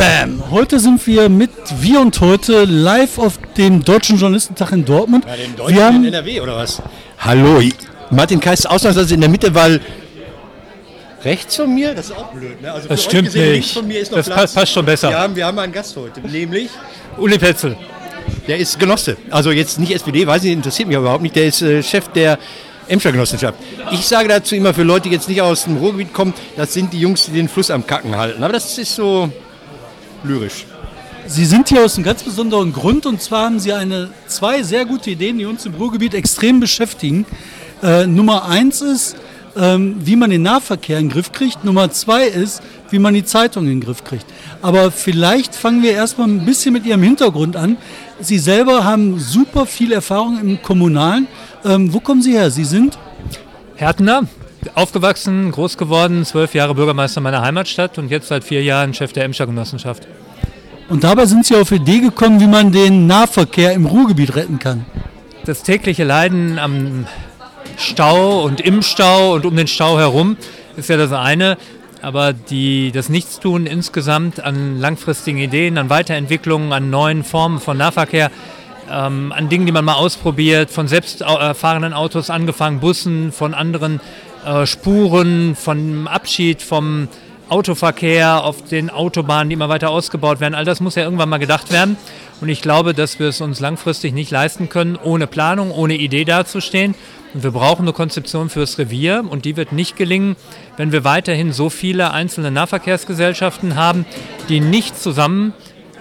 Bam! Heute sind wir mit Wir und Heute live auf dem Deutschen Journalistentag in Dortmund. Ja, den Deutschen wir haben, in NRW oder was? Hallo, Martin Kais ausnahmsweise in der Mitte, weil rechts von mir, das ist auch blöd. Ne? Also das stimmt gesehen, nicht. Von mir ist noch das Platz. passt schon besser. Wir haben, wir haben einen Gast heute, nämlich Uli Petzel. Der ist Genosse. Also jetzt nicht SPD, weiß ich, interessiert mich überhaupt nicht. Der ist äh, Chef der Emscher Genossenschaft. Ich sage dazu immer für Leute, die jetzt nicht aus dem Ruhrgebiet kommen, das sind die Jungs, die den Fluss am Kacken halten. Aber das ist so lyrisch. Sie sind hier aus einem ganz besonderen Grund und zwar haben Sie eine, zwei sehr gute Ideen, die uns im Ruhrgebiet extrem beschäftigen. Äh, Nummer eins ist, ähm, wie man den Nahverkehr in den Griff kriegt. Nummer zwei ist, wie man die Zeitung in den Griff kriegt. Aber vielleicht fangen wir erstmal ein bisschen mit Ihrem Hintergrund an. Sie selber haben super viel Erfahrung im Kommunalen. Ähm, wo kommen Sie her? Sie sind? Härtner, aufgewachsen, groß geworden, zwölf Jahre Bürgermeister meiner Heimatstadt und jetzt seit vier Jahren Chef der Emscher Genossenschaft. Und dabei sind Sie auf die Idee gekommen, wie man den Nahverkehr im Ruhrgebiet retten kann. Das tägliche Leiden am Stau und im Stau und um den Stau herum ist ja das eine. Aber die, das Nichtstun insgesamt an langfristigen Ideen, an Weiterentwicklungen, an neuen Formen von Nahverkehr, ähm, an Dingen, die man mal ausprobiert, von selbst erfahrenen Autos angefangen, Bussen, von anderen äh, Spuren, von Abschied vom Autoverkehr auf den Autobahnen, die immer weiter ausgebaut werden. All das muss ja irgendwann mal gedacht werden. Und ich glaube, dass wir es uns langfristig nicht leisten können, ohne Planung, ohne Idee dazustehen. Und wir brauchen eine Konzeption fürs Revier und die wird nicht gelingen, wenn wir weiterhin so viele einzelne Nahverkehrsgesellschaften haben, die nicht zusammen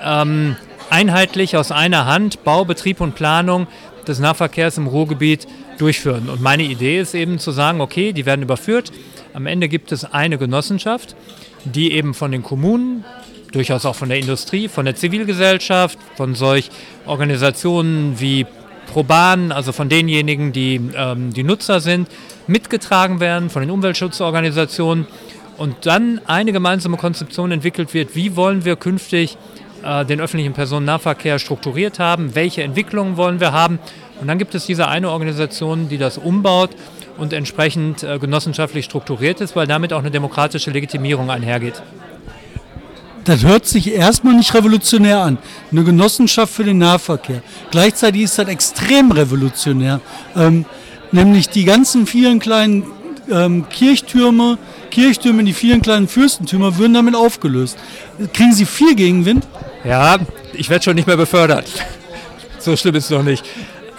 ähm, einheitlich aus einer Hand Bau, Betrieb und Planung des Nahverkehrs im Ruhrgebiet durchführen. Und meine Idee ist eben zu sagen, okay, die werden überführt. Am Ende gibt es eine Genossenschaft, die eben von den Kommunen, durchaus auch von der Industrie, von der Zivilgesellschaft, von solch Organisationen wie Proban, also von denjenigen, die ähm, die Nutzer sind, mitgetragen werden, von den Umweltschutzorganisationen und dann eine gemeinsame Konzeption entwickelt wird, wie wollen wir künftig äh, den öffentlichen Personennahverkehr strukturiert haben, welche Entwicklungen wollen wir haben. Und dann gibt es diese eine Organisation, die das umbaut und entsprechend äh, genossenschaftlich strukturiert ist, weil damit auch eine demokratische Legitimierung einhergeht das hört sich erstmal nicht revolutionär an. Eine Genossenschaft für den Nahverkehr. Gleichzeitig ist das extrem revolutionär. Ähm, nämlich die ganzen vielen kleinen ähm, Kirchtürme, Kirchtürme, die vielen kleinen Fürstentümer würden damit aufgelöst. Kriegen Sie viel Gegenwind? Ja, ich werde schon nicht mehr befördert. So schlimm ist es noch nicht.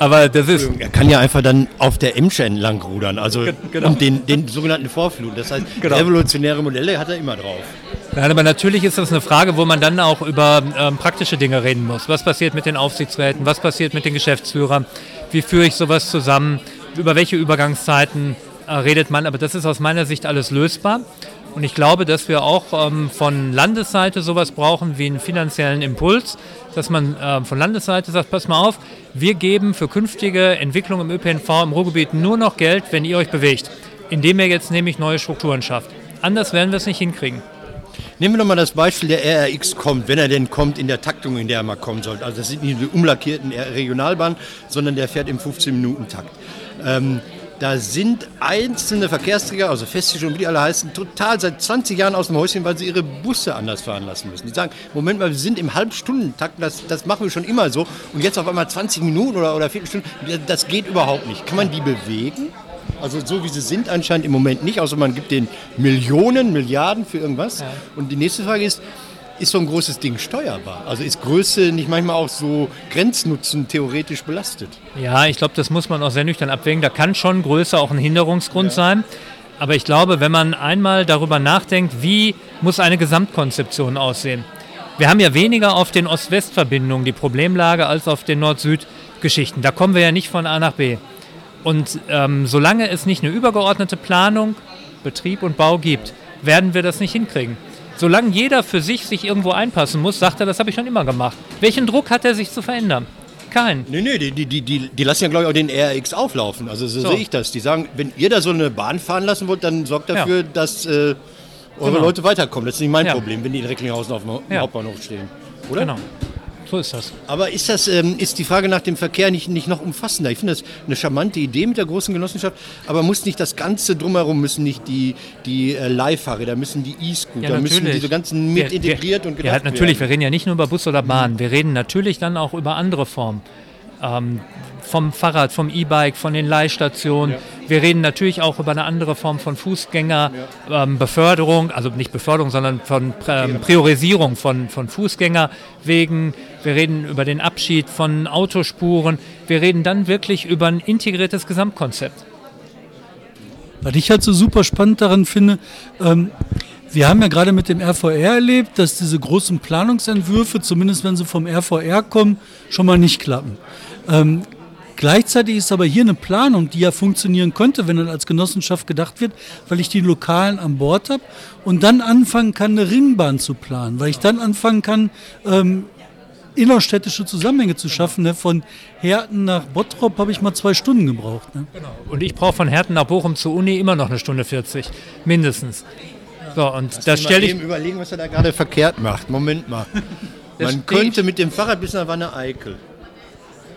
Aber das ist. Er kann ja einfach dann auf der Emsche entlang rudern, also genau. und den, den sogenannten Vorfluten. Das heißt, genau. revolutionäre Modelle hat er immer drauf. Nein, aber natürlich ist das eine Frage, wo man dann auch über ähm, praktische Dinge reden muss. Was passiert mit den Aufsichtsräten? Was passiert mit den Geschäftsführern? Wie führe ich sowas zusammen? Über welche Übergangszeiten äh, redet man? Aber das ist aus meiner Sicht alles lösbar. Und ich glaube, dass wir auch ähm, von Landesseite sowas brauchen wie einen finanziellen Impuls, dass man äh, von Landesseite sagt, pass mal auf, wir geben für künftige Entwicklungen im ÖPNV im Ruhrgebiet nur noch Geld, wenn ihr euch bewegt, indem ihr jetzt nämlich neue Strukturen schafft. Anders werden wir es nicht hinkriegen. Nehmen wir nochmal das Beispiel, der RRX kommt, wenn er denn kommt in der Taktung, in der er mal kommen sollte. Also das sind nicht die umlackierten Regionalbahnen, sondern der fährt im 15-Minuten-Takt. Ähm, da sind einzelne Verkehrsträger, also Festgestellte, wie die alle heißen, total seit 20 Jahren aus dem Häuschen, weil sie ihre Busse anders fahren lassen müssen. Die sagen, Moment mal, wir sind im Halbstundentakt, das, das machen wir schon immer so. Und jetzt auf einmal 20 Minuten oder, oder Viertelstunden, das geht überhaupt nicht. Kann man die bewegen? Also so wie sie sind anscheinend im Moment nicht, außer man gibt den Millionen, Milliarden für irgendwas. Ja. Und die nächste Frage ist, ist so ein großes Ding steuerbar? Also ist Größe nicht manchmal auch so Grenznutzen theoretisch belastet? Ja, ich glaube, das muss man auch sehr nüchtern abwägen. Da kann schon Größe auch ein Hinderungsgrund ja. sein. Aber ich glaube, wenn man einmal darüber nachdenkt, wie muss eine Gesamtkonzeption aussehen? Wir haben ja weniger auf den Ost-West-Verbindungen die Problemlage als auf den Nord-Süd-Geschichten. Da kommen wir ja nicht von A nach B. Und ähm, solange es nicht eine übergeordnete Planung, Betrieb und Bau gibt, werden wir das nicht hinkriegen. Solange jeder für sich sich irgendwo einpassen muss, sagt er, das habe ich schon immer gemacht. Welchen Druck hat er, sich zu verändern? Kein. Nee, nee, die, die, die, die lassen ja, glaube ich, auch den RX auflaufen. Also so, so, sehe ich das. Die sagen, wenn ihr da so eine Bahn fahren lassen wollt, dann sorgt dafür, ja. dass äh, eure genau. Leute weiterkommen. Das ist nicht mein ja. Problem, wenn die in Recklinghausen auf dem ja. Hauptbahnhof stehen. Oder? Genau. So ist das. Aber ist das ähm, ist die Frage nach dem Verkehr nicht, nicht noch umfassender? Ich finde das eine charmante Idee mit der großen Genossenschaft, aber muss nicht das Ganze drumherum, müssen nicht die, die äh, Leihfahrräder, müssen die E-Scooter, Ja, müssen natürlich. diese ganzen mit Wir- integriert wir, und Ja, gedacht natürlich. Wir werden? reden ja nicht nur über Bus oder Bahn. Wir reden natürlich dann auch über andere Formen. Ähm, vom Fahrrad, vom E-Bike, von den Leihstationen. Wir reden natürlich auch über eine andere Form von Fußgängerbeförderung, ähm, also nicht Beförderung, sondern von ähm, Priorisierung von, von Fußgängerwegen. Wir reden über den Abschied von Autospuren. Wir reden dann wirklich über ein integriertes Gesamtkonzept. Was ich halt so super spannend daran finde, ähm, wir haben ja gerade mit dem RVR erlebt, dass diese großen Planungsentwürfe, zumindest wenn sie vom RVR kommen, schon mal nicht klappen. Ähm, gleichzeitig ist aber hier eine Planung, die ja funktionieren könnte, wenn dann als Genossenschaft gedacht wird, weil ich die Lokalen an Bord habe und dann anfangen kann, eine Ringbahn zu planen, weil ich dann anfangen kann, ähm, innerstädtische Zusammenhänge zu schaffen. Ne? Von Herten nach Bottrop habe ich mal zwei Stunden gebraucht. Ne? Und ich brauche von Herten nach Bochum zur Uni immer noch eine Stunde 40, mindestens. So, und da stelle ich. Eben überlegen, was er da gerade verkehrt macht. Moment mal. Das Man könnte mit dem Fahrrad bis nach Wanne Eickel.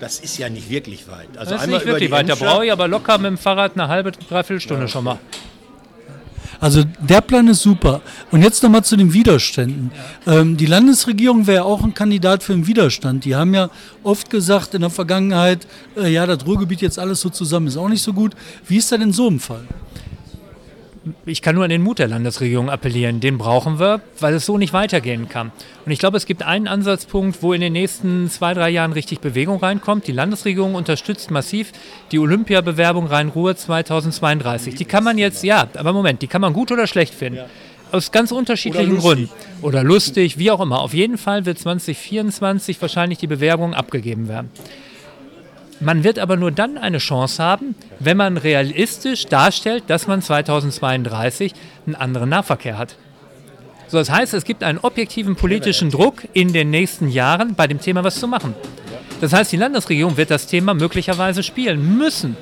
Das ist ja nicht wirklich weit. Also Das ist einmal nicht über wirklich die weit. Da brauche ich aber locker mit dem Fahrrad eine halbe, dreiviertel Stunde schon mal. Also der Plan ist super. Und jetzt nochmal zu den Widerständen. Ähm, die Landesregierung wäre auch ein Kandidat für den Widerstand. Die haben ja oft gesagt in der Vergangenheit, äh, ja, das Ruhrgebiet jetzt alles so zusammen ist auch nicht so gut. Wie ist das in so einem Fall? Ich kann nur an den Mut der Landesregierung appellieren. Den brauchen wir, weil es so nicht weitergehen kann. Und ich glaube, es gibt einen Ansatzpunkt, wo in den nächsten zwei, drei Jahren richtig Bewegung reinkommt. Die Landesregierung unterstützt massiv die Olympiabewerbung Rhein-Ruhr 2032. Die kann man jetzt, ja, aber Moment, die kann man gut oder schlecht finden. Aus ganz unterschiedlichen Oder. Gründen. Oder lustig, wie auch immer. Auf jeden Fall wird 2024 wahrscheinlich die Bewerbung abgegeben werden. Man wird aber nur dann eine Chance haben, wenn man realistisch darstellt, dass man 2032 einen anderen Nahverkehr hat. So, das heißt, es gibt einen objektiven politischen Druck in den nächsten Jahren bei dem Thema was zu machen. Das heißt, die Landesregierung wird das Thema möglicherweise spielen müssen.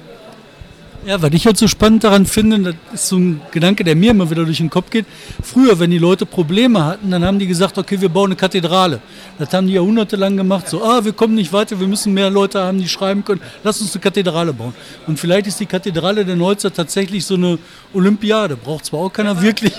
Ja, was ich halt so spannend daran finde, das ist so ein Gedanke, der mir immer wieder durch den Kopf geht. Früher, wenn die Leute Probleme hatten, dann haben die gesagt, okay, wir bauen eine Kathedrale. Das haben die jahrhundertelang gemacht, so, ah, wir kommen nicht weiter, wir müssen mehr Leute haben, die schreiben können, lass uns eine Kathedrale bauen. Und vielleicht ist die Kathedrale der Neuzeit tatsächlich so eine Olympiade. Braucht zwar auch keiner wirklich.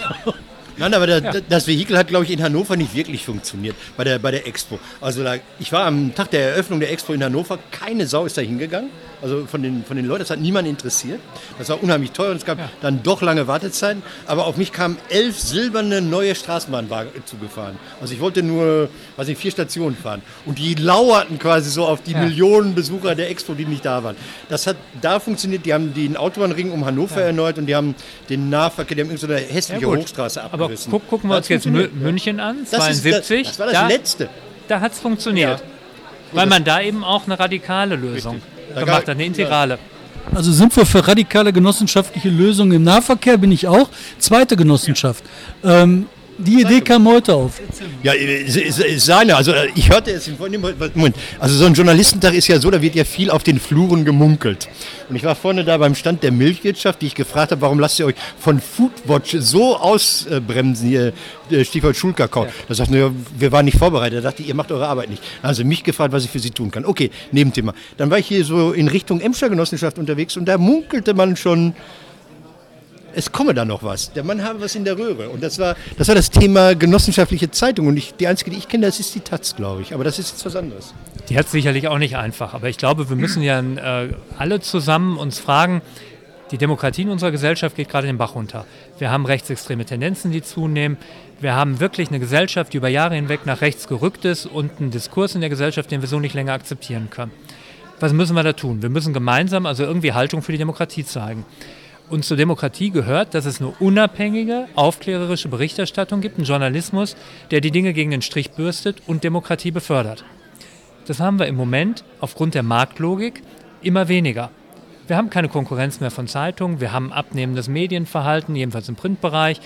Nein, aber der, das Vehikel hat, glaube ich, in Hannover nicht wirklich funktioniert bei der, bei der Expo. Also da, ich war am Tag der Eröffnung der Expo in Hannover, keine Sau ist da hingegangen. Also von den, von den Leuten, das hat niemand interessiert. Das war unheimlich teuer und es gab dann doch lange Wartezeiten. Aber auf mich kamen elf silberne neue Straßenbahnwagen zugefahren. Also ich wollte nur, weiß nicht, vier Stationen fahren. Und die lauerten quasi so auf die Millionen Besucher der Expo, die nicht da waren. Das hat da funktioniert. Die haben den Autobahnring um Hannover erneuert und die haben den Nahverkehr, die haben so eine hässliche. Hochstraße Aber abgerissen. guck, gucken wir uns jetzt. München an, Das, ist, 72. das, das war das da, Letzte. Da hat es funktioniert. Weil man da eben auch eine radikale Lösung Da gemacht gab- hat, eine integrale. Also sind wir für radikale genossenschaftliche Lösungen im Nahverkehr, bin ich auch. Zweite Genossenschaft. Ähm, die Idee kam heute auf. Ja, ist, ist, ist seine. Also äh, ich hörte es im Moment. Also so ein Journalistentag ist ja so, da wird ja viel auf den Fluren gemunkelt. Und ich war vorne da beim Stand der Milchwirtschaft, die ich gefragt habe, warum lasst ihr euch von Foodwatch so ausbremsen, hier äh, Stichwort Schulkakao. Da sagten wir, wir waren nicht vorbereitet. Da dachte ich, ihr macht eure Arbeit nicht. Also mich gefragt, was ich für sie tun kann. Okay, Nebenthema. Dann war ich hier so in Richtung Emscher Genossenschaft unterwegs und da munkelte man schon, es komme da noch was. Der Mann habe was in der Röhre. Und das war das, war das Thema genossenschaftliche Zeitung. Und ich, die einzige, die ich kenne, das ist die Taz, glaube ich. Aber das ist jetzt was anderes. Die hat es sicherlich auch nicht einfach. Aber ich glaube, wir müssen ja äh, alle zusammen uns fragen, die Demokratie in unserer Gesellschaft geht gerade den Bach runter. Wir haben rechtsextreme Tendenzen, die zunehmen. Wir haben wirklich eine Gesellschaft, die über Jahre hinweg nach rechts gerückt ist und einen Diskurs in der Gesellschaft, den wir so nicht länger akzeptieren können. Was müssen wir da tun? Wir müssen gemeinsam also irgendwie Haltung für die Demokratie zeigen. Und zur Demokratie gehört, dass es eine unabhängige, aufklärerische Berichterstattung gibt, einen Journalismus, der die Dinge gegen den Strich bürstet und Demokratie befördert. Das haben wir im Moment aufgrund der Marktlogik immer weniger. Wir haben keine Konkurrenz mehr von Zeitungen, wir haben abnehmendes Medienverhalten, jedenfalls im Printbereich.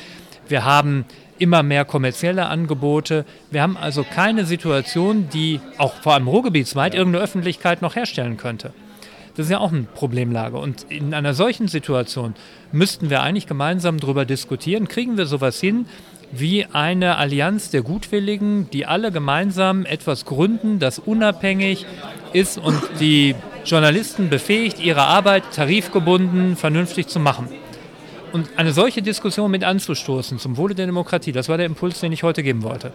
Wir haben immer mehr kommerzielle Angebote. Wir haben also keine Situation, die auch vor allem ruhrgebietsweit irgendeine Öffentlichkeit noch herstellen könnte. Das ist ja auch eine Problemlage. Und in einer solchen Situation müssten wir eigentlich gemeinsam darüber diskutieren, kriegen wir sowas hin wie eine Allianz der Gutwilligen, die alle gemeinsam etwas gründen, das unabhängig ist und die Journalisten befähigt, ihre Arbeit tarifgebunden vernünftig zu machen. Und eine solche Diskussion mit anzustoßen zum Wohle der Demokratie, das war der Impuls, den ich heute geben wollte.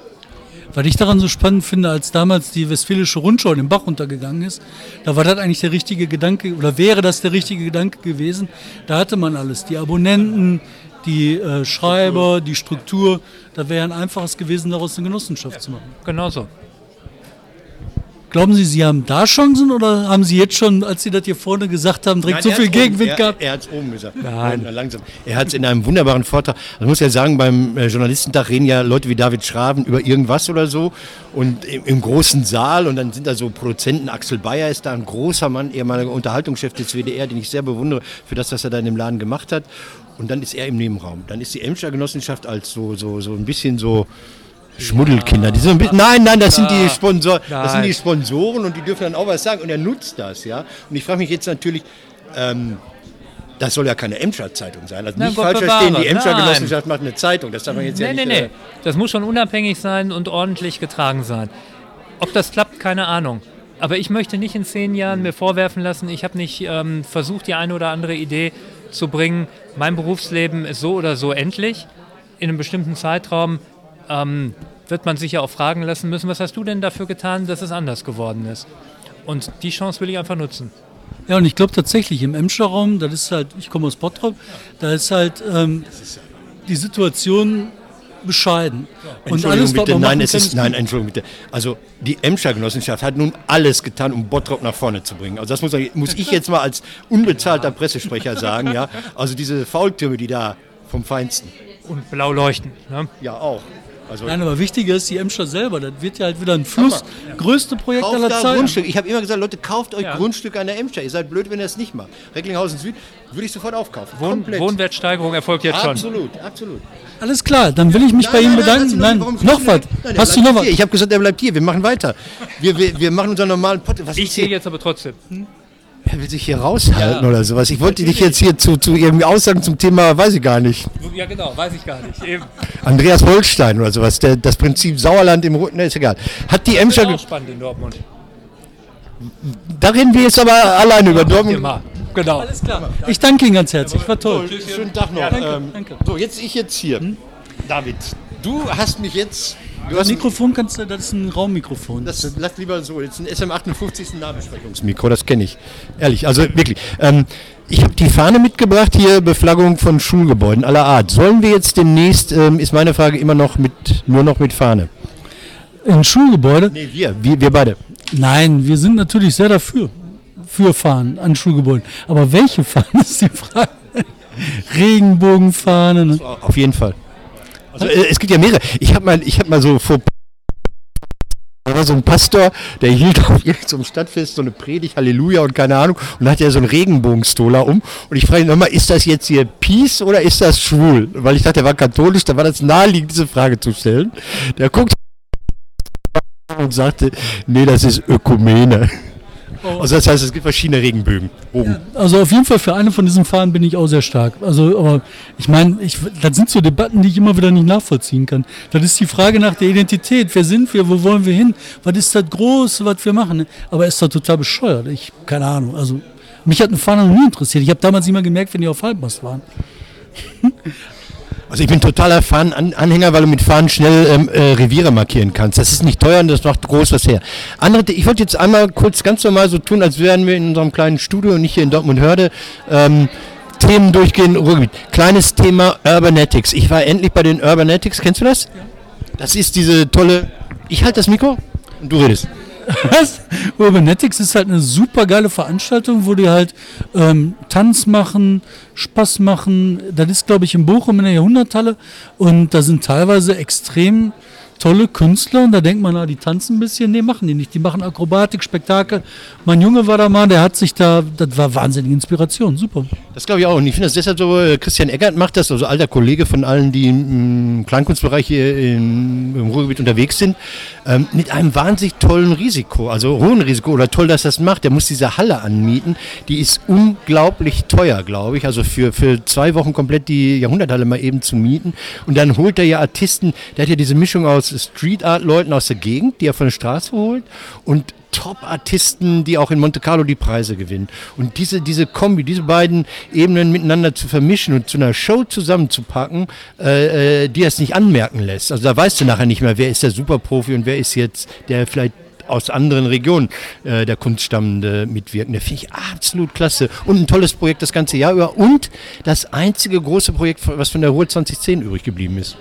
Was ich daran so spannend finde, als damals die Westfälische Rundschau den Bach runtergegangen ist, da war das eigentlich der richtige Gedanke, oder wäre das der richtige Gedanke gewesen. Da hatte man alles, die Abonnenten, die äh, Schreiber, die Struktur. Da wäre ein einfaches gewesen, daraus eine Genossenschaft zu machen. Genau so. Glauben Sie, Sie haben da Chancen oder haben Sie jetzt schon, als Sie das hier vorne gesagt haben, direkt Nein, so viel Gegenwind gehabt? Er, er hat es oben gesagt. Nein. Nein, langsam. Er hat es in einem wunderbaren Vortrag. Also ich muss ja sagen, beim äh, Journalistentag reden ja Leute wie David Schraven über irgendwas oder so. Und im, im großen Saal und dann sind da so Produzenten. Axel Bayer ist da ein großer Mann, ehemaliger Unterhaltungschef des WDR, den ich sehr bewundere für das, was er da in dem Laden gemacht hat. Und dann ist er im Nebenraum. Dann ist die Emscher Genossenschaft als so, so, so ein bisschen so. Schmuddelkinder. Die sind ein bisschen, nein, nein, das sind die Sponsoren, das sind die Nein. Sponsoren und die dürfen dann auch was sagen und er nutzt das, ja. Und ich frage mich jetzt natürlich, ähm, das soll ja keine Emscher Zeitung sein. Also Nein, nicht Gott falsch verstehen, die Emscher Nein. Genossenschaft macht eine Zeitung. Das darf man jetzt ja Nee, nicht. nee, nee. äh, Das muss schon unabhängig sein und ordentlich getragen sein. Ob das klappt, keine Ahnung. Aber ich möchte nicht in zehn Jahren mir vorwerfen lassen, ich habe nicht ähm, versucht, die eine oder andere Idee zu bringen. Mein Berufsleben ist so oder so endlich. In einem bestimmten Zeitraum ähm, wird man sich ja auch fragen lassen müssen, was hast du denn dafür getan, dass es anders geworden ist? Und die Chance will ich einfach nutzen. Ja, und ich glaube tatsächlich, im Emscher Raum, das ist halt, ich komme aus Bottrop, da ist halt ähm, die Situation bescheiden. Und Entschuldigung was bitte, nein, es ist, nein, Entschuldigung bitte. Also die Emscher Genossenschaft hat nun alles getan, um Bottrop nach vorne zu bringen. Also das muss, muss ich jetzt mal als unbezahlter Pressesprecher sagen, ja. Also diese Faultürme, die da vom Feinsten. Und blau leuchten. Ne? Ja, auch. Also Nein, aber wichtiger ist die Emscher selber. Das wird ja halt wieder ein Fluss. Größte Projekt Kauft aller Zeiten. Grundstück. Ich habe immer gesagt, Leute, kauft euch Ja. Grundstücke an der Emscher. Ihr seid blöd, wenn ihr es nicht macht. Recklinghausen Süd würde ich sofort aufkaufen. Wohn Komplett. Wohnwertsteigerung erfolgt jetzt schon. Absolut, absolut. Alles klar, dann will ich mich bei Ihnen bedanken. Nein, warum- noch was. Nein, der Hast du noch was? Ich habe gesagt, er bleibt hier. Wir machen weiter. Wir, wir, wir machen unseren normalen Podcast. Was Ich hier? jetzt aber trotzdem. Er will sich hier raushalten oder sowas. Ich wollte dich jetzt hier zu, zu irgendwie Aussagen zum Thema, weiß ich gar nicht. Ja, genau, weiß ich gar nicht. Eben. Andreas Holstein oder sowas. Der, das Prinzip Sauerland im Rücken, ne, ist egal. Hat die Das Emscher. ist ge- auch spannend in Dortmund. Da reden wir jetzt aber alleine über Dortmund. Immer. Genau. Alles klar. Ich danke Ihnen ganz herzlich. War toll. Schönen Tag noch. danke, ähm, danke. So, jetzt ich jetzt hier. David, du hast mich jetzt. Du Das hast Mikrofon kannst du, das ist ein Raummikrofon. Das lass lieber so. Jetzt ein SM58 Nahbesprechungsmikro, das kenne ich. Ehrlich, also wirklich. Ähm, ich habe die Fahne mitgebracht, hier Beflaggung von Schulgebäuden aller Art. Sollen wir jetzt demnächst, ähm, ist meine Frage immer noch mit, nur noch mit Fahne? Ein Schulgebäude? Nee, wir, wir, wir beide. Nein, wir sind natürlich sehr dafür. Für Fahnen an Schulgebäuden. Aber welche Fahnen ist die Frage? Regenbogenfahnen. Auf jeden Fall. Also, äh, es gibt ja mehrere. Ich habe mal, ich habe mal so vor da war so ein Pastor, der hielt auf irgendeinem Stadtfest so eine Predigt, Halleluja und keine Ahnung, und hat er so einen Regenbogenstola um. Und ich frage ihn nochmal, ist das jetzt hier Peace oder ist das schwul? Weil ich dachte, er war katholisch, da war das naheliegend, diese Frage zu stellen. Der guckt und sagte, nee, das ist Ökumene. Also das heißt, es gibt verschiedene Regenbögen. Oben. Also auf jeden Fall für eine von diesen Fahnen bin ich auch sehr stark. Also, aber ich meine, ich, das sind so Debatten, die ich immer wieder nicht nachvollziehen kann. Das ist die Frage nach der Identität. Wer sind wir? Wo wollen wir hin? Was ist das Große, was wir machen? Aber ist das total bescheuert? Ich, keine Ahnung. Also, mich hat eine Fahne noch nie interessiert. Ich habe damals immer gemerkt, wenn die auf Halbmast waren. Also ich bin totaler Fahnen-Anhänger, weil du mit Fahnen schnell ähm, äh, Reviere markieren kannst. Das ist nicht teuer und das macht groß was her. Andere, ich wollte jetzt einmal kurz ganz normal so tun, als wären wir in unserem kleinen Studio und nicht hier in Dortmund-Hörde. Ähm, Themen durchgehen, Ruhrgebiet. Kleines Thema Urbanetics. Ich war endlich bei den Urbanetics. Kennst du das? Das ist diese tolle... Ich halte das Mikro und du redest. Was? Urbanetics ist halt eine super geile Veranstaltung, wo die halt ähm, Tanz machen, Spaß machen. Das ist, glaube ich, in Bochum in der Jahrhunderthalle. Und da sind teilweise extrem tolle Künstler und da denkt man, na, die tanzen ein bisschen. Nee, machen die nicht. Die machen Akrobatik, Spektakel. Mein Junge war da mal, der hat sich da, das war wahnsinnige Inspiration. Super. Das glaube ich auch. Und ich finde das deshalb so, äh, Christian Eggert macht das, also alter Kollege von allen, die im Kleinkunstbereich hier im, im Ruhrgebiet unterwegs sind, ähm, mit einem wahnsinnig tollen Risiko, also hohen Risiko oder toll, dass das macht. Der muss diese Halle anmieten. Die ist unglaublich teuer, glaube ich. Also für, für zwei Wochen komplett die Jahrhunderthalle mal eben zu mieten. Und dann holt er ja Artisten, der hat ja diese Mischung aus Street Art Leuten aus der Gegend, die er von der Straße holt und Top-Artisten, die auch in Monte Carlo die Preise gewinnen. Und diese, diese Kombi, diese beiden Ebenen miteinander zu vermischen und zu einer Show zusammenzupacken, äh, äh, die es nicht anmerken lässt. Also da weißt du nachher nicht mehr, wer ist der Superprofi und wer ist jetzt der vielleicht aus anderen Regionen äh, der Kunststammende mitwirken. Der finde ich absolut klasse. Und ein tolles Projekt das ganze Jahr über. Und das einzige große Projekt, was von der Ruhe 2010 übrig geblieben ist.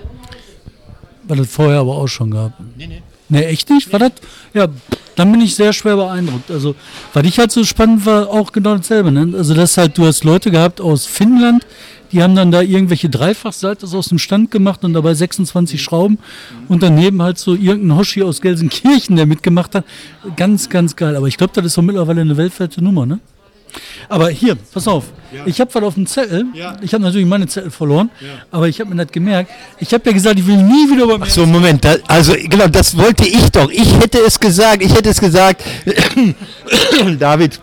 War das vorher aber auch schon gab. Nee, nee. Nee, echt nicht? War das? Ja, dann bin ich sehr schwer beeindruckt. Also, was ich halt so spannend war, auch genau dasselbe. Ne? Also, das halt, du hast Leute gehabt aus Finnland, die haben dann da irgendwelche Dreifachsalters aus dem Stand gemacht und dabei 26 Schrauben und daneben halt so irgendein Hoshi aus Gelsenkirchen, der mitgemacht hat. Ganz, ganz geil. Aber ich glaube, das ist so mittlerweile eine weltweite Nummer, ne? Aber hier, pass auf. Ja. Ich habe was auf dem Zettel. Ja. Ich habe natürlich meine Zettel verloren, ja. aber ich habe mir das gemerkt. Ich habe ja gesagt, ich will nie wieder über. Ach so, Moment. Da, also, genau, das wollte ich doch. Ich hätte es gesagt. Ich hätte es gesagt. David,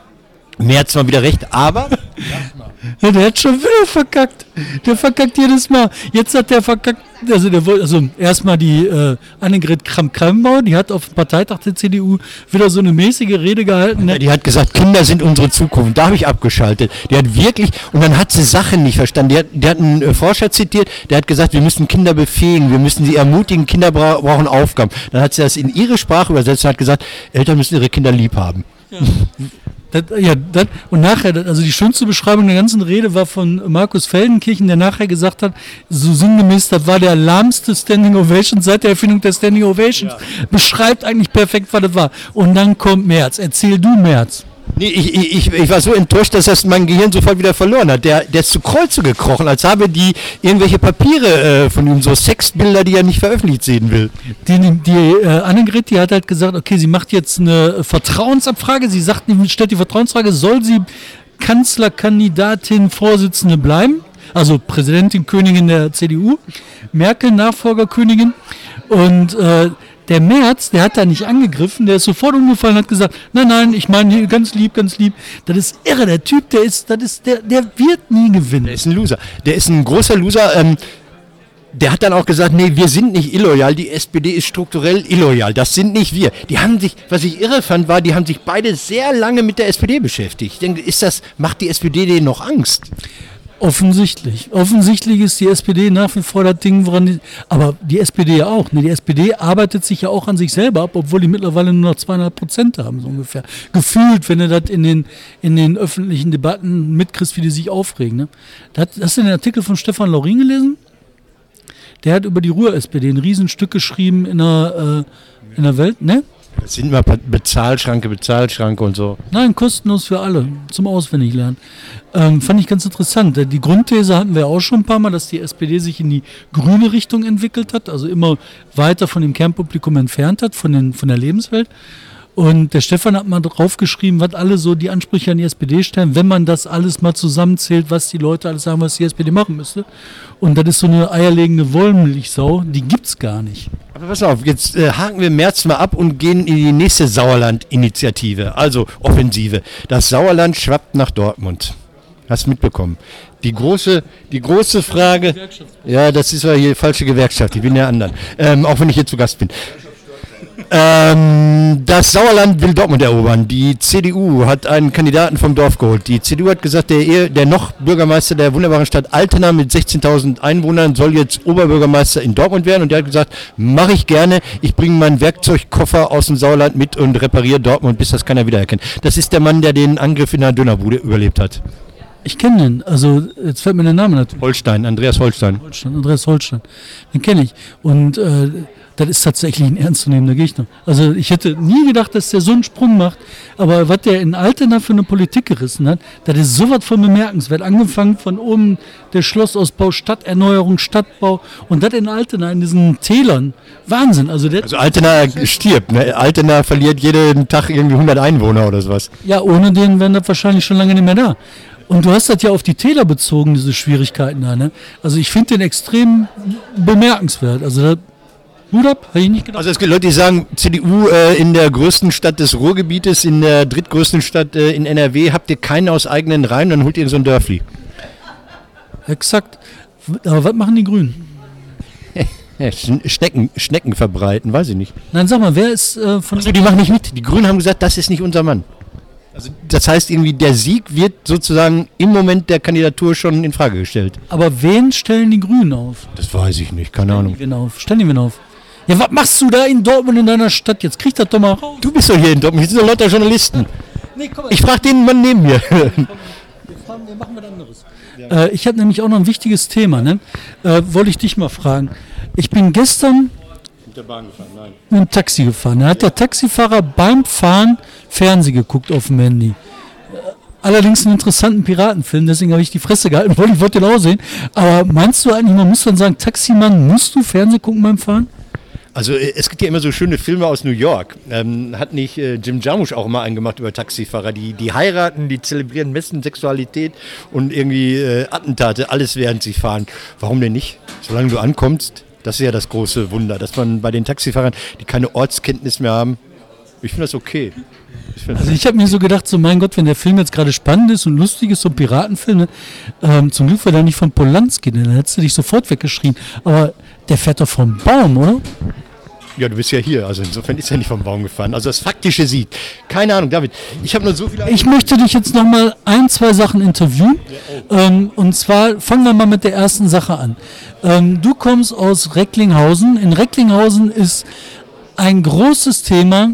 Merz mal wieder recht, aber. Ja, der hat schon wieder verkackt. Der verkackt jedes Mal. Jetzt hat der verkackt. Also, der also erstmal die äh, Annegret Kramp-Karrenbauer, die hat auf dem Parteitag der CDU wieder so eine mäßige Rede gehalten. Ne? Die hat gesagt, Kinder sind unsere Zukunft. Da habe ich abgeschaltet. Die hat wirklich, und dann hat sie Sachen nicht verstanden. Die hat, die hat einen äh, Forscher zitiert, der hat gesagt, wir müssen Kinder befähigen, wir müssen sie ermutigen, Kinder bra brauchen Aufgaben. Dann hat sie das in ihre Sprache übersetzt und hat gesagt, Eltern müssen ihre Kinder lieb haben. Ja. Das, ja, das, und nachher, also die schönste Beschreibung der ganzen Rede war von Markus Feldenkirchen, der nachher gesagt hat, so sinngemäß, das war der lahmste Standing Ovation seit der Erfindung der Standing Ovations. Ja. Beschreibt eigentlich perfekt, was das war. Und dann kommt März. Erzähl du März. Nee, ich, ich, ich war so enttäuscht, dass das mein Gehirn sofort wieder verloren hat. Der, der ist zu Kreuze gekrochen, als habe die irgendwelche Papiere äh, von ihm, so Sexbilder, die er nicht veröffentlicht sehen will. Die, die äh, Annegret, die hat halt gesagt, okay, sie macht jetzt eine Vertrauensabfrage. Sie sagt, stellt die Vertrauensfrage, soll sie Kanzlerkandidatin, Vorsitzende bleiben? Also Präsidentin, Königin der CDU, Merkel Nachfolgerkönigin. Und äh, der Merz, der hat da nicht angegriffen, der ist sofort umgefallen und hat gesagt, nein, nein, ich meine ganz lieb, ganz lieb. Das ist irre, der Typ, der ist, das ist, der, der wird nie gewinnen. Der ist ein Loser. Der ist ein großer Loser. Ähm, der hat dann auch gesagt, nee, wir sind nicht illoyal, die SPD ist strukturell illoyal, das sind nicht wir. Die haben sich, was ich irre fand, war, die haben sich beide sehr lange mit der SPD beschäftigt. Ich denke, ist das, macht die SPD denen noch Angst? Offensichtlich. Offensichtlich ist die SPD nach wie vor das Ding, woran die, aber die SPD ja auch. Ne? Die SPD arbeitet sich ja auch an sich selber ab, obwohl die mittlerweile nur noch zweieinhalb Prozent haben, so ungefähr. Gefühlt, wenn du das in den, in den öffentlichen Debatten mitkriegst, wie die sich aufregen. Ne? hast du den Artikel von Stefan Laurin gelesen? Der hat über die Ruhr-SPD ein Riesenstück geschrieben in der, äh, in der Welt, ne? Das sind immer Bezahlschranke, Bezahlschranke und so. Nein, kostenlos für alle, zum Auswendiglernen. Ähm, fand ich ganz interessant. Die Grundthese hatten wir auch schon ein paar Mal, dass die SPD sich in die grüne Richtung entwickelt hat, also immer weiter von dem Kernpublikum entfernt hat, von, den, von der Lebenswelt. Und der Stefan hat mal draufgeschrieben, was alle so die Ansprüche an die SPD stellen, wenn man das alles mal zusammenzählt, was die Leute alles sagen, was die SPD machen müsste. Und das ist so eine eierlegende Wollmilchsau, die gibt's gar nicht. Aber pass auf, jetzt äh, haken wir März mal ab und gehen in die nächste Sauerland-Initiative, also Offensive. Das Sauerland schwappt nach Dortmund. Hast du mitbekommen? Die große, die große Frage. Ja, das ist ja hier falsche Gewerkschaft. Ich bin der anderen. Ähm, auch wenn ich hier zu Gast bin. Ähm, das Sauerland will Dortmund erobern. Die CDU hat einen Kandidaten vom Dorf geholt. Die CDU hat gesagt, der, der noch Bürgermeister der wunderbaren Stadt Altena mit 16.000 Einwohnern soll jetzt Oberbürgermeister in Dortmund werden. Und der hat gesagt, mache ich gerne. Ich bringe meinen Werkzeugkoffer aus dem Sauerland mit und repariere Dortmund, bis das keiner wiedererkennt. Das ist der Mann, der den Angriff in der Dönerbude überlebt hat. Ich kenne den. Also, jetzt fällt mir der Name natürlich. Holstein, Andreas Holstein. Holstein, Andreas Holstein. Den kenne ich. Und äh, das ist tatsächlich ein ernstzunehmender Gegner. Also ich hätte nie gedacht, dass der so einen Sprung macht. Aber was der in Altena für eine Politik gerissen hat, das ist sowas von bemerkenswert. Angefangen von oben der Schlossausbau, Stadterneuerung, Stadtbau und das in Altena, in diesen Tälern. Wahnsinn. Also, Also Altena stirbt, ne? Altena verliert jeden Tag irgendwie 100 Einwohner oder sowas. ja, ohne den wären das wahrscheinlich schon lange nicht mehr da. Und du hast das ja auf die Täler bezogen, diese Schwierigkeiten da. Ne? Also ich finde den extrem bemerkenswert. Also da, Hut ab, hätte ich nicht gedacht. Also es gibt Leute, die sagen, CDU äh, in der größten Stadt des Ruhrgebietes, in der drittgrößten Stadt äh, in NRW, habt ihr keinen aus eigenen Reihen, dann holt ihr so ein Dörfli. Exakt. Aber was machen die Grünen? Schnecken, Schnecken verbreiten, weiß ich nicht. Nein, sag mal, wer ist äh, von Also die machen nicht mit. Die Grünen haben gesagt, das ist nicht unser Mann. Also das heißt irgendwie, der Sieg wird sozusagen im Moment der Kandidatur schon in Frage gestellt. Aber wen stellen die Grünen auf? Das weiß ich nicht, keine Ahnung. Wen auf? Stellen die wen auf? Ja, was machst du da in Dortmund in deiner Stadt? Jetzt krieg das doch mal raus. Du bist doch hier in Dortmund, hier sind doch lauter Journalisten. Nee, komm, Ich frage den Mann neben mir. wir machen was anderes. Äh, ich habe nämlich auch noch ein wichtiges Thema. Ne? Äh, Wollte ich dich mal fragen. Ich bin gestern Mit der Bahn gefahren, nein. mit dem Taxi gefahren. Da hat der Taxifahrer beim Fahren Fernsehen geguckt auf dem Handy. Allerdings einen interessanten Piratenfilm, deswegen habe ich die Fresse gehalten, weil ich wollte den auch sehen. Aber meinst du eigentlich, man muss dann sagen, Taximann, musst du Fernsehen gucken beim Fahren? Also äh, es gibt ja immer so schöne Filme aus New York. Ähm, hat nicht äh, Jim Jarmusch auch mal einen gemacht über Taxifahrer, die, die heiraten, die zelebrieren Messen, Sexualität und irgendwie äh, Attentate, alles während sie fahren. Warum denn nicht? Solange du ankommst, das ist ja das große Wunder, dass man bei den Taxifahrern, die keine Ortskenntnis mehr haben, ich finde das okay. Ich Also ich habe mir so gedacht, so mein Gott, wenn der Film jetzt gerade spannend ist und lustig ist, so ein Piratenfilm, ne, ähm, zum Glück war der nicht von Polanski, denn dann hättest du dich sofort weggeschrien. Aber der fährt doch vom Baum, oder? ja, du bist ja hier, also insofern ist er nicht vom Baum gefallen. Also das Faktische sieht. Keine Ahnung, David, ich habe nur so viele... Ich möchte dich jetzt noch mal ein, zwei Sachen interviewen. Ähm, und zwar fangen wir mal mit der ersten Sache an. Ähm, du kommst aus Recklinghausen. In Recklinghausen ist ein großes Thema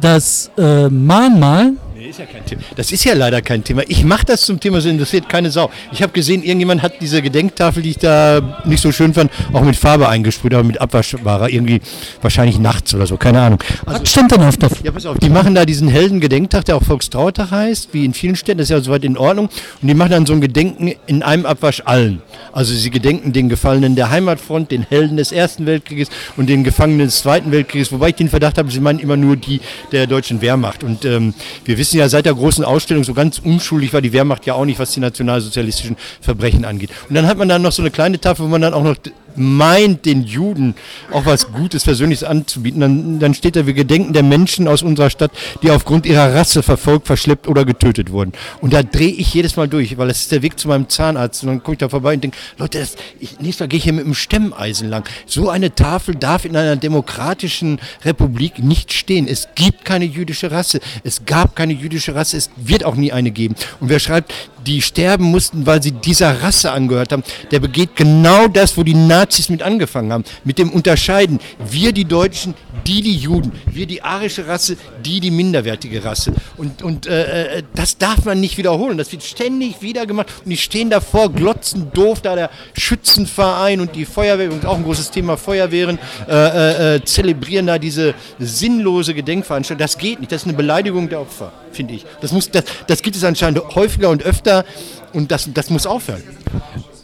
das äh, Mahnmal. Nee, ist ja kein Thema. Das ist ja leider kein Thema. Ich mache das zum Thema, so interessiert keine Sau. Ich habe gesehen, irgendjemand hat diese Gedenktafel, die ich da nicht so schön fand, auch mit Farbe eingesprüht, aber mit abwaschbarer, irgendwie wahrscheinlich nachts oder so, keine Ahnung. Also, Was stand denn auf der ja, pass auf, die machen da diesen Heldengedenktag, der auch Volkstrauertag heißt, wie in vielen Städten, das ist ja soweit in Ordnung. Und die machen dann so ein Gedenken in einem Abwasch allen. Also sie gedenken den Gefallenen der Heimatfront, den Helden des Ersten Weltkrieges und den Gefangenen des Zweiten Weltkrieges, wobei ich den Verdacht habe, sie meinen immer nur die der deutschen Wehrmacht. Und ähm, wir wissen ja seit der großen Ausstellung, so ganz unschuldig war die Wehrmacht ja auch nicht, was die nationalsozialistischen Verbrechen angeht. Und dann hat man dann noch so eine kleine Tafel, wo man dann auch noch meint, den Juden auch was Gutes, Persönliches anzubieten. Dann, dann steht da, wir gedenken der Menschen aus unserer Stadt, die aufgrund ihrer Rasse verfolgt, verschleppt oder getötet wurden. Und da drehe ich jedes Mal durch, weil das ist der Weg zu meinem Zahnarzt. Und dann komme ich da vorbei und denke, Leute, das, ich, nächstes Mal gehe ich hier mit dem Stemmeisen lang. So eine Tafel darf in einer demokratischen Republik nicht stehen. Es gibt keine jüdische Rasse. Es gab keine jüdische Rasse. Es wird auch nie eine geben. Und wer schreibt, die sterben mussten, weil sie dieser Rasse angehört haben, der begeht genau das, wo die Nazis mit angefangen haben. Mit dem Unterscheiden. Wir die Deutschen, die die Juden. Wir die arische Rasse, die die minderwertige Rasse. Und, und äh, äh, das darf man nicht wiederholen. Das wird ständig wieder gemacht. Und die stehen davor, glotzen doof, da der Schützenverein und die Feuerwehr, und auch ein großes Thema Feuerwehren, äh, äh, äh, zelebrieren da diese sinnlose Gedenkveranstaltung. Das geht nicht. Das ist eine Beleidigung der Opfer, finde ich. Das, muss, das, das gibt es anscheinend häufiger und öfter. Und das, das muss aufhören.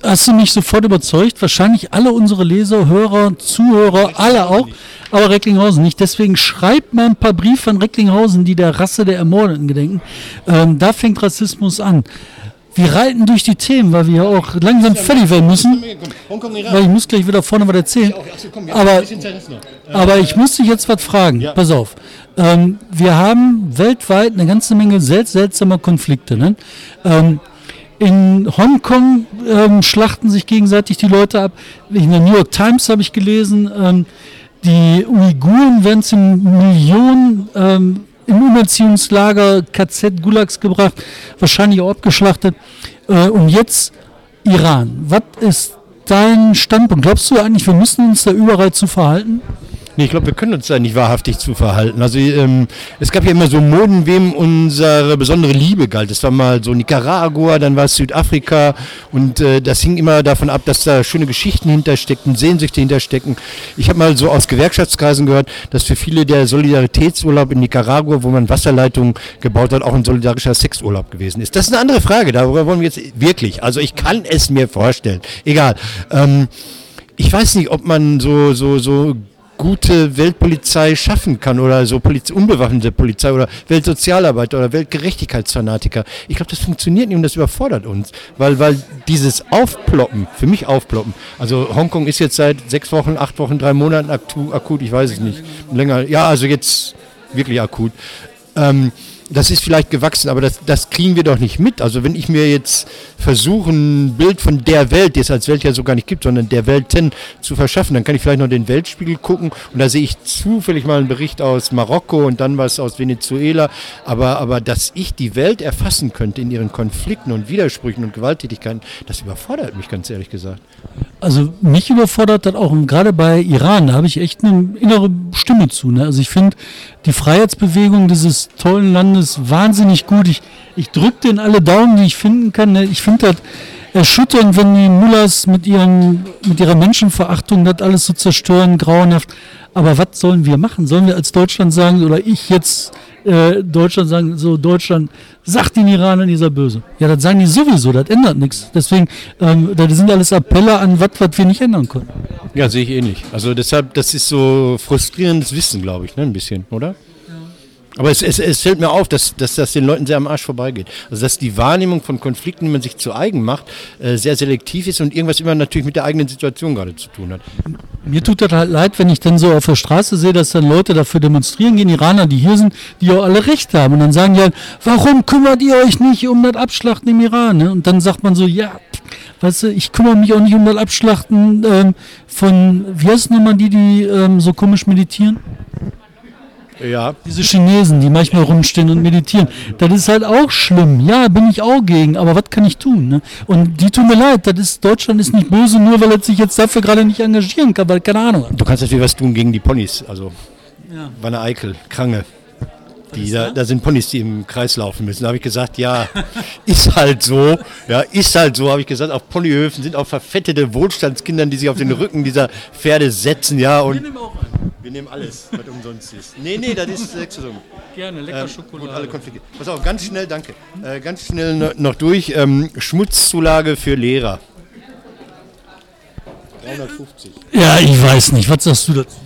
Hast du mich sofort überzeugt? Wahrscheinlich alle unsere Leser, Hörer, Zuhörer, alle auch. Aber Recklinghausen nicht. Deswegen schreibt mal ein paar Briefe an Recklinghausen, die der Rasse der Ermordeten gedenken. Ähm, da fängt Rassismus an. Wir reiten durch die Themen, weil wir ja auch langsam fertig werden müssen. Weil ich muss gleich wieder vorne was erzählen. Aber, aber ich muss dich jetzt was fragen. Pass auf. Ähm, wir haben weltweit eine ganze Menge sel seltsamer Konflikte. Ne? Ähm, in Hongkong ähm, schlachten sich gegenseitig die Leute ab. In der New York Times habe ich gelesen, ähm, die Uiguren werden zu Millionen ähm, im Umerziehungslager KZ Gulags gebracht, wahrscheinlich auch abgeschlachtet. Äh, und jetzt Iran. Was ist dein Standpunkt? Glaubst du eigentlich, wir müssen uns da überall zu verhalten? Nee, ich glaube, wir können uns da nicht wahrhaftig zu verhalten. Also ähm, es gab ja immer so Moden, wem unsere besondere Liebe galt. Das war mal so Nicaragua, dann war es Südafrika und äh, das hing immer davon ab, dass da schöne Geschichten hintersteckten, Sehnsüchte hinterstecken. Ich habe mal so aus Gewerkschaftskreisen gehört, dass für viele der Solidaritätsurlaub in Nicaragua, wo man Wasserleitungen gebaut hat, auch ein solidarischer Sexurlaub gewesen ist. Das ist eine andere Frage, darüber wollen wir jetzt wirklich. Also ich kann es mir vorstellen. Egal. Ähm, ich weiß nicht, ob man so, so, so gute Weltpolizei schaffen kann oder so Poliz unbewaffnete Polizei oder Weltsozialarbeiter oder Weltgerechtigkeitsfanatiker. Ich glaube, das funktioniert nicht und das überfordert uns, weil, weil dieses Aufploppen, für mich Aufploppen, also Hongkong ist jetzt seit sechs Wochen, acht Wochen, drei Monaten akut, ich weiß es nicht, länger, ja, also jetzt wirklich akut. Ähm, das ist vielleicht gewachsen, aber das, das kriegen wir doch nicht mit. Also wenn ich mir jetzt versuche, ein Bild von der Welt, die es als Welt ja so gar nicht gibt, sondern der Welten zu verschaffen, dann kann ich vielleicht noch den Weltspiegel gucken und da sehe ich zufällig mal einen Bericht aus Marokko und dann was aus Venezuela. Aber, aber dass ich die Welt erfassen könnte in ihren Konflikten und Widersprüchen und Gewalttätigkeiten, das überfordert mich ganz ehrlich gesagt. Also mich überfordert das auch, gerade bei Iran, da habe ich echt eine innere Stimme zu. Ne? Also ich finde die Freiheitsbewegung dieses tollen Landes wahnsinnig gut. Ich, ich drücke denen alle Daumen, die ich finden kann. Ne? Ich finde das erschütternd, wenn die Mullers mit, ihren, mit ihrer Menschenverachtung das alles so zerstören, grauenhaft. Aber was sollen wir machen? Sollen wir als Deutschland sagen, oder ich jetzt äh, Deutschland sagen, so Deutschland, sagt den Iranern, ihr seid böse. Ja, das sagen die sowieso, das ändert nichts. Deswegen, ähm, das sind alles Appelle an was, was wir nicht ändern können. Ja, sehe ich ähnlich. Also deshalb, das ist so frustrierendes Wissen, glaube ich, ne, ein bisschen, oder? Aber es, es, es, fällt mir auf, dass, dass das den Leuten sehr am Arsch vorbeigeht. Also dass die Wahrnehmung von Konflikten, die man sich zu eigen macht, äh, sehr selektiv ist und irgendwas immer natürlich mit der eigenen Situation gerade zu tun hat. Mir tut das halt leid, wenn ich dann so auf der Straße sehe, dass dann Leute dafür demonstrieren gehen, Iraner, die hier sind, die auch alle recht haben. Und dann sagen die halt, warum kümmert ihr euch nicht um das Abschlachten im Iran? Ne? Und dann sagt man so, ja, weißt du, ich kümmere mich auch nicht um das Abschlachten ähm, von, wie heißt nochmal die, die ähm, so komisch meditieren? Ja. Diese Chinesen, die manchmal rumstehen und meditieren. Das ist halt auch schlimm. Ja, bin ich auch gegen. Aber was kann ich tun? Ne? Und die tun mir leid. Das ist, Deutschland ist nicht böse, nur weil er sich jetzt dafür gerade nicht engagieren kann, weil keine Ahnung Du kannst natürlich was tun gegen die Ponys. Also, ja. Wanne Eickel, Krange. Die, da, da, sind Ponys, die im Kreis laufen müssen. Da habe ich gesagt, ja, ist halt so. Ja, ist halt so, habe ich gesagt. Auf Ponyhöfen sind auch verfettete Wohlstandskinder, die sich auf den Rücken dieser Pferde setzen. Ja, und wir nehmen auch an. Wir nehmen alles, was umsonst ist. Nee, nee, das ist Sexussum. Gerne, lecker ähm, Schokolade. Und alle Konflikte. Pass auf, ganz schnell, danke. Äh, ganz schnell noch durch. Ähm, Schmutzzulage für Lehrer. 350. Ja, ich weiß nicht. Was sagst du dazu?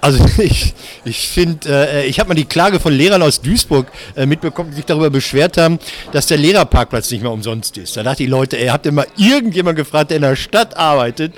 Also ich, ich finde, äh, ich habe mal die Klage von Lehrern aus Duisburg äh, mitbekommen, die sich darüber beschwert haben, dass der Lehrerparkplatz nicht mehr umsonst ist. Da dachte die Leute, ey, habt ihr mal irgendjemand gefragt, der in der Stadt arbeitet,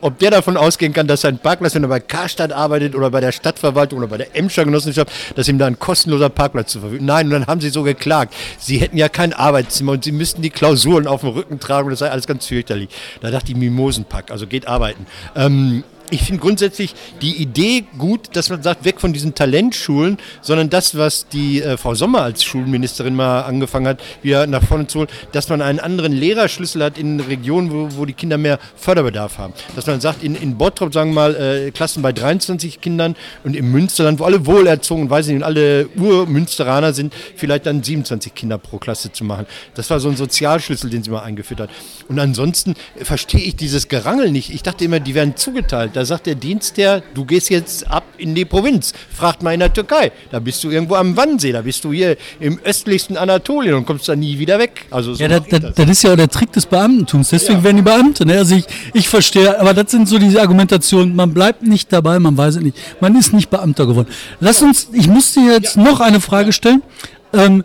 ob der davon ausgehen kann, dass sein Parkplatz, wenn er bei Karstadt arbeitet oder bei der Stadtverwaltung oder bei der Emscher Genossenschaft, dass ihm da ein kostenloser Parkplatz zur Verfügung Nein, und dann haben sie so geklagt. Sie hätten ja kein Arbeitszimmer und sie müssten die Klausuren auf dem Rücken tragen und das sei alles ganz fürchterlich. Da dachte ich, Mimosenpack, also geht arbeiten. Ähm, ich finde grundsätzlich die Idee gut, dass man sagt, weg von diesen Talentschulen, sondern das, was die äh, Frau Sommer als Schulministerin mal angefangen hat, wieder nach vorne zu holen, dass man einen anderen Lehrerschlüssel hat in Regionen, wo, wo die Kinder mehr Förderbedarf haben. Dass man sagt, in, in Bottrop, sagen wir mal, äh, Klassen bei 23 Kindern und im Münsterland, wo alle wohlerzogen, weiß ich nicht, und alle Urmünsteraner sind, vielleicht dann 27 Kinder pro Klasse zu machen. Das war so ein Sozialschlüssel, den sie mal eingeführt hat. Und ansonsten verstehe ich dieses Gerangel nicht. Ich dachte immer, die werden zugeteilt. Da sagt der Dienstherr, du gehst jetzt ab in die Provinz. Fragt mal in der Türkei. Da bist du irgendwo am Wannsee. Da bist du hier im östlichsten Anatolien und kommst da nie wieder weg. Also so ja, das, das, das, ist ja auch der Trick des Beamtentums. Deswegen ja. werden die Beamte. Ne? Also ich, ich verstehe, aber das sind so diese Argumentationen. Man bleibt nicht dabei, man weiß es nicht. Man ist nicht Beamter geworden. Lass uns, ich muss dir jetzt ja. noch eine Frage stellen. Ähm,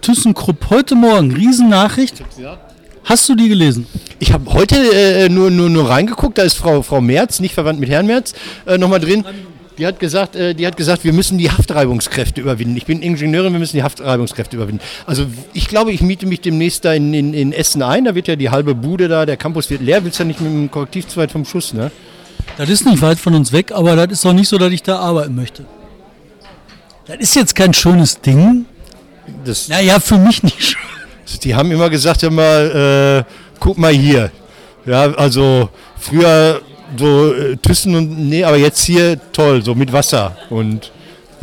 ThyssenKrupp heute Morgen, Riesennachricht. Ja. Hast du die gelesen? Ich habe heute äh, nur, nur, nur reingeguckt, da ist Frau, Frau Merz, nicht verwandt mit Herrn Merz, äh, nochmal drin. Die hat, gesagt, äh, die hat gesagt, wir müssen die Haftreibungskräfte überwinden. Ich bin Ingenieurin, wir müssen die Haftreibungskräfte überwinden. Also ich glaube, ich miete mich demnächst da in, in, in Essen ein. Da wird ja die halbe Bude da, der Campus wird leer. Willst du ja nicht mit dem Korrektiv zu weit vom Schuss, ne? Das ist nicht weit von uns weg, aber das ist auch nicht so, dass ich da arbeiten möchte. Das ist jetzt kein schönes Ding. Das naja, für mich nicht schön. Die haben immer gesagt, immer, äh, guck mal hier. Ja, also früher so äh, Thyssen und nee, aber jetzt hier toll, so mit Wasser und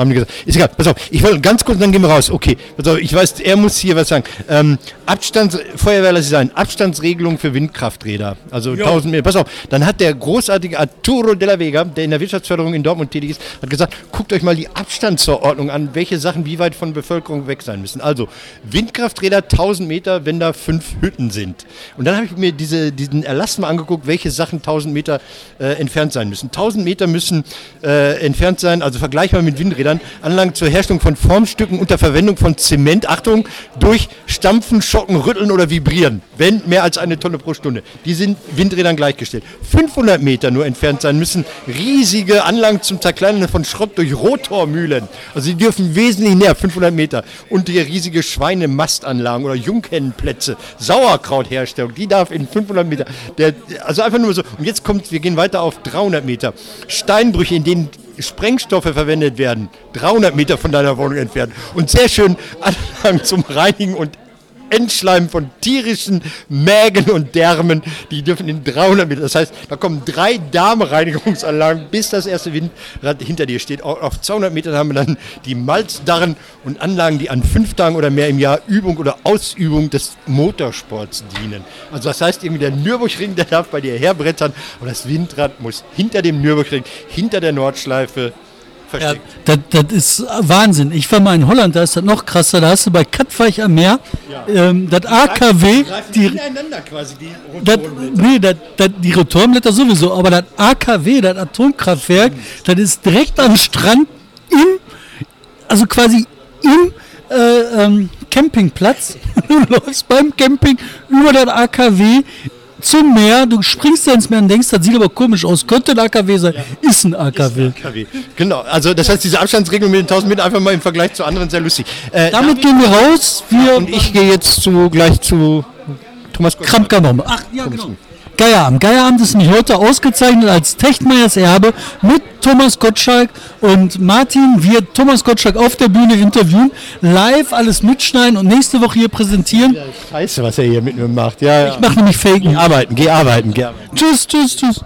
haben die gesagt. Ist egal, pass auf, ich wollte ganz kurz, dann gehen wir raus. Okay, pass auf, ich weiß, er muss hier was sagen. Ähm, Abstands, Feuerwehrler Sie sein, Abstandsregelung für Windkrafträder. Also 1000 Meter. Pass auf, dann hat der großartige Arturo de la Vega, der in der Wirtschaftsförderung in Dortmund tätig ist, hat gesagt, guckt euch mal die Abstandsverordnung an, welche Sachen wie weit von Bevölkerung weg sein müssen. Also Windkrafträder 1000 Meter, wenn da fünf Hütten sind. Und dann habe ich mir diese, diesen Erlass mal angeguckt, welche Sachen 1000 Meter äh, entfernt sein müssen. 1000 Meter müssen äh, entfernt sein, also vergleichbar mit Windrädern, Anlagen zur Herstellung von Formstücken unter Verwendung von Zement, Achtung, durch Stampfen, Schocken, Rütteln oder Vibrieren, wenn mehr als eine Tonne pro Stunde. Die sind Windrädern gleichgestellt. 500 Meter nur entfernt sein müssen riesige Anlagen zum Zerkleinern von Schrott durch Rotormühlen. Also die dürfen wesentlich näher, 500 Meter. Und die riesige Schweinemastanlagen oder Junghennenplätze, Sauerkrautherstellung, die darf in 500 Meter. Der, also einfach nur so. Und jetzt kommt, wir gehen weiter auf 300 Meter. Steinbrüche, in denen Sprengstoffe verwendet werden, 300 Meter von deiner Wohnung entfernt. Und sehr schön Anlagen zum Reinigen und Entschleimen von tierischen Mägen und Därmen, die dürfen in 300 Meter. Das heißt, da kommen drei Darmreinigungsanlagen, bis das erste Windrad hinter dir steht. Auf 200 Metern haben wir dann die Malzdarren und Anlagen, die an fünf Tagen oder mehr im Jahr Übung oder Ausübung des Motorsports dienen. Also das heißt, irgendwie der Nürburgring, der darf bei dir herbrettern, aber das Windrad muss hinter dem Nürburgring, hinter der Nordschleife ja, das, das ist Wahnsinn. Ich war mal in Holland, da ist das noch krasser. Da hast du bei Katweich am Meer ja. ähm, das AKW. Die, quasi, die das, Nee, das, das, die Rotorblätter sowieso, aber das AKW, das Atomkraftwerk, mhm. das ist direkt am Strand im, also quasi im äh, ähm, Campingplatz. du läufst beim Camping über das AKW zum Meer, du springst da ins Meer und denkst, das sieht aber komisch aus. Könnte ein AKW sein, ja. ist ein AKW. Ist ein AKW. Genau, also das heißt, diese Abstandsregelung mit den 1000 Metern einfach mal im Vergleich zu anderen sehr lustig. Äh, Damit gehen wir raus. Wir und ich gehe jetzt zu, gleich zu Thomas Krampka nochmal. Ach, ja, genau. Geierabend. Geierabend ist nämlich heute ausgezeichnet als Techtmeyers Erbe mit Thomas Gottschalk und Martin wird Thomas Gottschalk auf der Bühne interviewen, live alles mitschneiden und nächste Woche hier präsentieren. Scheiße, was er hier mit mir macht. Ja, ich mache nämlich Fake. Geh arbeiten, geh arbeiten, geh arbeiten. Tschüss, tschüss, tschüss.